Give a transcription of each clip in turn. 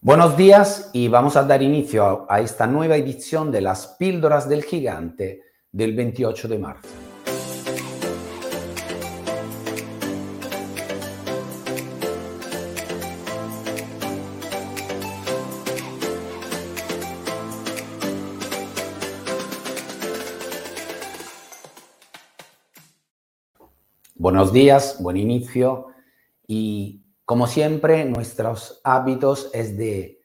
Buenos días y vamos a dar inicio a, esta nueva edición de las píldoras del gigante del 28 de marzo. Buenos días, buen inicio y como siempre nuestros hábitos es de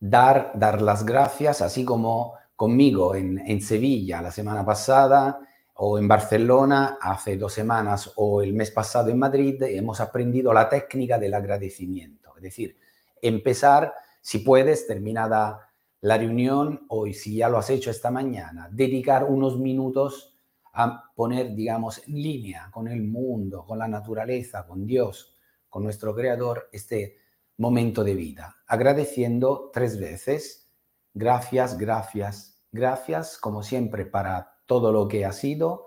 dar, dar las gracias, así como conmigo en, en Sevilla la semana pasada o en Barcelona hace dos semanas o el mes pasado en Madrid hemos aprendido la técnica del agradecimiento, es decir, empezar, si puedes, terminada la reunión o si ya lo has hecho esta mañana, dedicar unos minutos a poner, digamos, en línea con el mundo, con la naturaleza, con Dios, con nuestro Creador, este momento de vida, agradeciendo tres veces, gracias, gracias, gracias, como siempre, para todo lo que ha sido,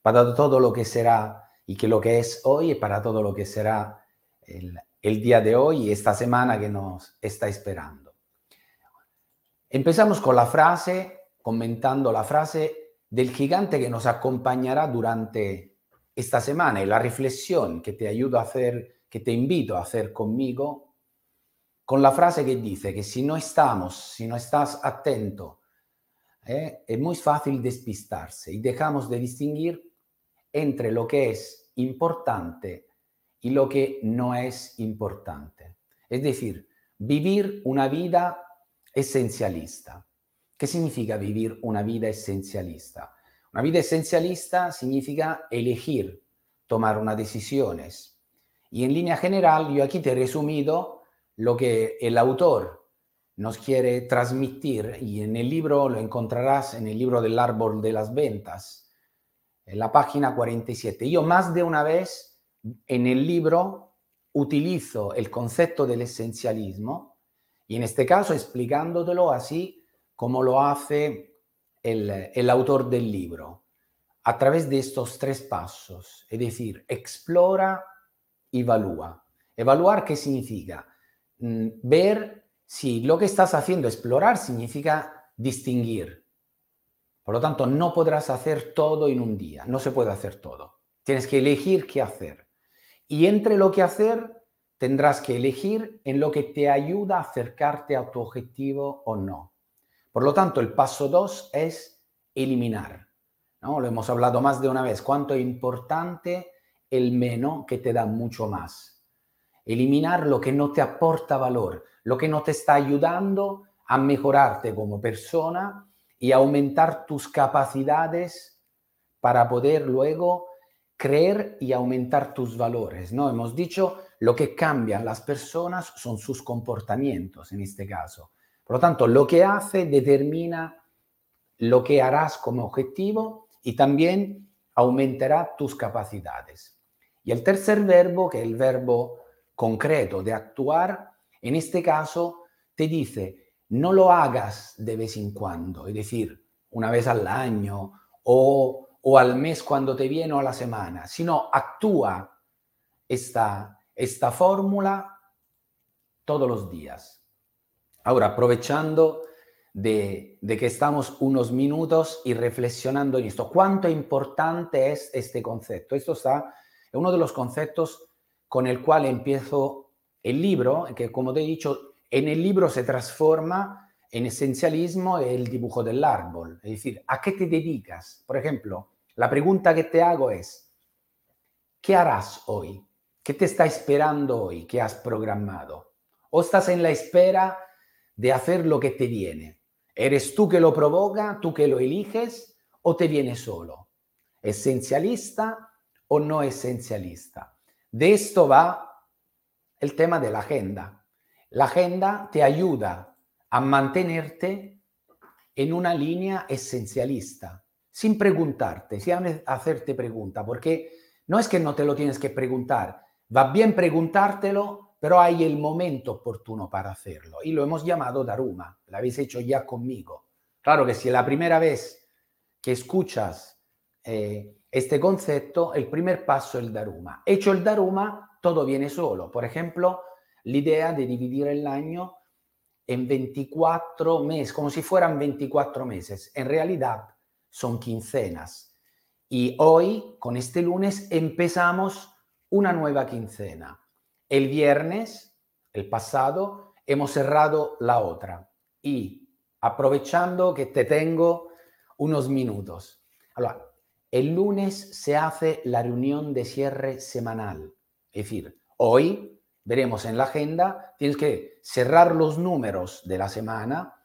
para todo lo que será y que lo que es hoy y para todo lo que será el, el día de hoy y esta semana que nos está esperando. Empezamos con la frase, comentando la frase del gigante que nos acompañará durante esta semana y la reflexión que te ayudo a hacer, que te invito a hacer conmigo, con la frase que dice que si no estamos, si no estás atento, eh, es muy fácil despistarse y dejamos de distinguir entre lo que es importante y lo que no es importante. Es decir, vivir una vida esencialista. ¿Qué significa vivir una vida esencialista? Una vida esencialista significa elegir, tomar unas decisiones. Y en línea general, yo aquí te he resumido lo que el autor nos quiere transmitir y en el libro lo encontrarás en el libro del árbol de las ventas, en la página 47. Yo más de una vez en el libro utilizo el concepto del esencialismo y en este caso explicándotelo así como lo hace el, autor del libro, a través de estos tres pasos, es decir, explora, evalúa. Evaluar, ¿qué significa? Mm, ver si lo que estás haciendo, explorar, significa distinguir. Por lo tanto, no podrás hacer todo en un día, no se puede hacer todo. Tienes que elegir qué hacer. Y entre lo que hacer, tendrás que elegir en lo que te ayuda a acercarte a tu objetivo o no. Por lo tanto, el paso dos es eliminar. ¿no? Lo hemos hablado más de una vez. Cuánto es importante el menos que te da mucho más. Eliminar lo que no te aporta valor, lo que no te está ayudando a mejorarte como persona y aumentar tus capacidades para poder luego creer y aumentar tus valores. ¿no? Hemos dicho, lo que cambian las personas son sus comportamientos en este caso. Por lo tanto, lo que hace determina lo que harás como objetivo y también aumentará tus capacidades. Y el tercer verbo, que es el verbo concreto de actuar, en este caso te dice, no lo hagas de vez en cuando, es decir, una vez al año o, o al mes cuando te viene o a la semana, sino actúa esta, esta fórmula todos los días. Ahora, aprovechando de, que estamos unos minutos y reflexionando en esto, ¿cuánto importante es este concepto? Esto está, es uno de los conceptos con el cual empiezo el libro, que como te he dicho, en el libro se transforma en esencialismo el dibujo del árbol. Es decir, ¿a qué te dedicas? Por ejemplo, la pregunta que te hago es, ¿qué harás hoy? ¿Qué te está esperando hoy? ¿Qué has programado? ¿O estás en la espera de hacer lo que te viene. ¿Eres tú que lo provoca, tú que lo eliges o te viene solo? ¿Esencialista o no esencialista? De esto va el tema de la agenda. La agenda te ayuda a mantenerte en una línea esencialista, sin preguntarte, sin hacerte pregunta, porque no es que no te lo tienes que preguntar, va bien preguntártelo pero hay el momento oportuno para hacerlo y lo hemos llamado Daruma, lo habéis hecho ya conmigo. Claro que si la primera vez que escuchas eh, este concepto, el primer paso es el Daruma. Hecho el Daruma, todo viene solo. Por ejemplo, la idea de dividir el año en 24 meses, como si fueran 24 meses. En realidad son quincenas. Y hoy, con este lunes, empezamos una nueva quincena. El viernes, el pasado, hemos cerrado la otra. Y aprovechando que te tengo unos minutos. El lunes se hace la reunión de cierre semanal. Es decir, hoy veremos en la agenda, tienes que cerrar los números de la semana.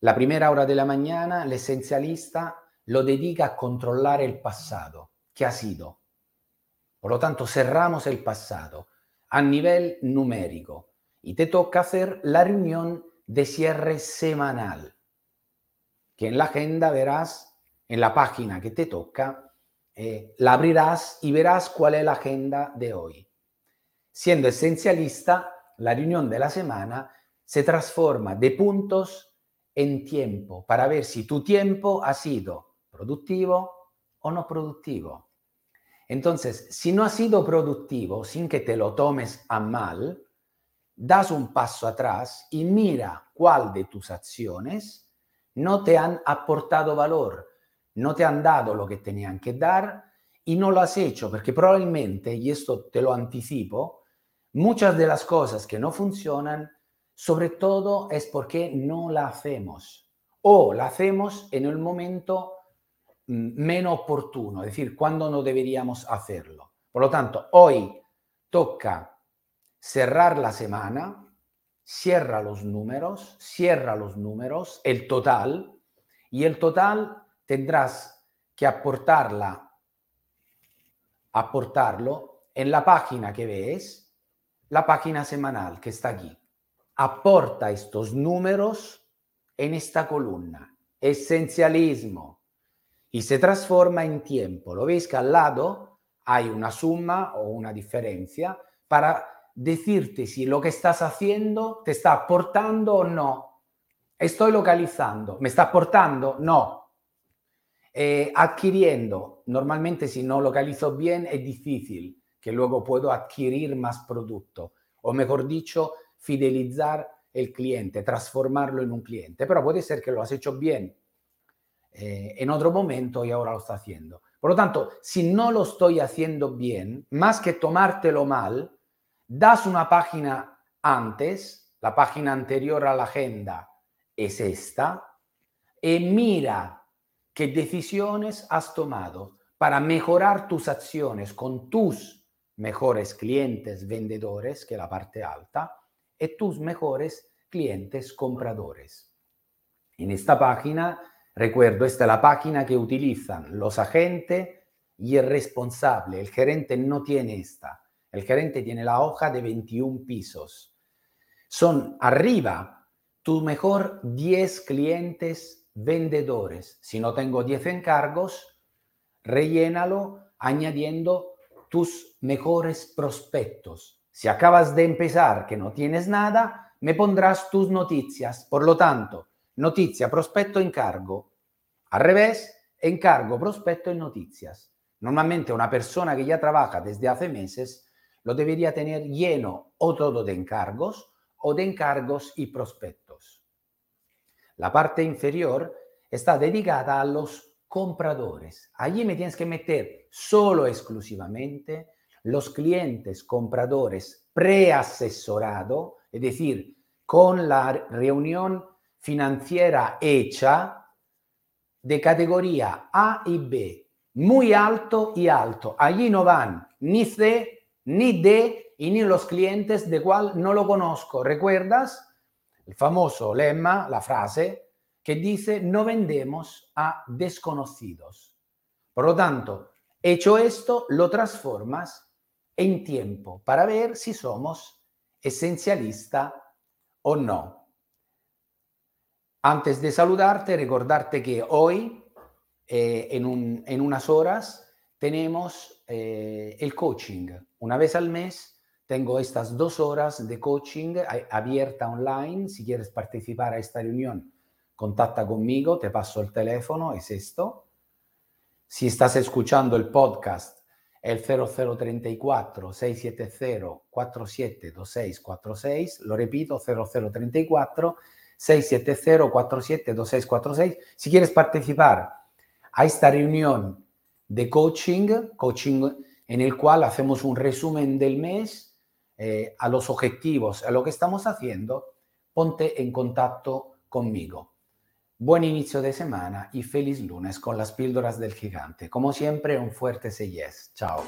La primera hora de la mañana, el esencialista lo dedica a controlar el pasado, que ha sido. Por lo tanto, cerramos el pasado a nivel numérico y te toca hacer la reunión de cierre semanal, que en la agenda verás, en la página que te toca, eh, la abrirás y verás cuál es la agenda de hoy. Siendo esencialista, la reunión de la semana se transforma de puntos en tiempo para ver si tu tiempo ha sido productivo o no productivo. Entonces, si no ha sido productivo, sin que te lo tomes a mal, das un paso atrás y mira cuál de tus acciones no te han aportado valor, no te han dado lo que tenían que dar y no lo has hecho porque probablemente, y esto te lo anticipo, Muchas de las cosas que no funcionan, sobre todo es porque no la hacemos o la hacemos en el momento mm, menos oportuno, es decir, cuando no deberíamos hacerlo. Por lo tanto, hoy toca cerrar la semana, cierra los números, cierra los números, el total, y el total tendrás que aportarla, aportarlo en la página que ves la página semanal que está aquí. Aporta estos números en esta columna. Esencialismo. Y se transforma en tiempo. Lo veis que al lado hay una suma o una diferencia para decirte si lo que estás haciendo te está aportando o no. Estoy localizando. ¿Me está aportando? No. Eh, adquiriendo. Normalmente si no localizo bien es difícil que luego puedo adquirir más producto, o mejor dicho, fidelizar el cliente, transformarlo en un cliente. Pero puede ser que lo has hecho bien eh, en otro momento y ahora lo está haciendo. Por lo tanto, si no lo estoy haciendo bien, más que tomártelo mal, das una página antes, la página anterior a la agenda es esta, y mira qué decisiones has tomado para mejorar tus acciones con tus mejores clientes vendedores, que la parte alta, y tus mejores clientes compradores. En esta página, recuerdo, esta es la página que utilizan los agentes y el responsable. El gerente no tiene esta. El gerente tiene la hoja de 21 pisos. Son arriba tu mejor 10 clientes vendedores. Si no tengo 10 encargos, rellénalo añadiendo tus mejores prospectos. Si acabas de empezar que no tienes nada, me pondrás tus noticias. Por lo tanto, noticia, prospecto, encargo. Al revés, encargo, prospecto y noticias. Normalmente una persona que ya trabaja desde hace meses lo debería tener lleno o todo de encargos o de encargos y prospectos. La parte inferior está dedicada a los compradores. Allí me tienes que meter solo exclusivamente los clientes compradores preasesorado, es decir, con la reunión financiera hecha de categoría A y B, muy alto y alto. Allí no van ni C, ni D y ni los clientes de cual no lo conozco. ¿Recuerdas? El famoso lema, la frase, que dice no vendemos a desconocidos. Por lo tanto, hecho esto, lo transformas en tiempo para ver si somos esencialista o no. Antes de saludarte, recordarte que hoy, eh, en, unas horas, tenemos eh, el coaching. Una vez al mes tengo estas dos horas de coaching abierta online. Si quieres participar a esta reunión, contacta conmigo, te paso el teléfono, es esto. Si estás escuchando el podcast el 0034 670 472646, lo repito, 0034 670 472646. Si quieres participar a esta reunión de coaching, coaching en el cual hacemos un resumen del mes eh, a los objetivos, a lo que estamos haciendo, ponte en contacto conmigo. Buen inicio de semana y feliz lunes con las píldoras del gigante. Como siempre, un fuerte yes. Chao.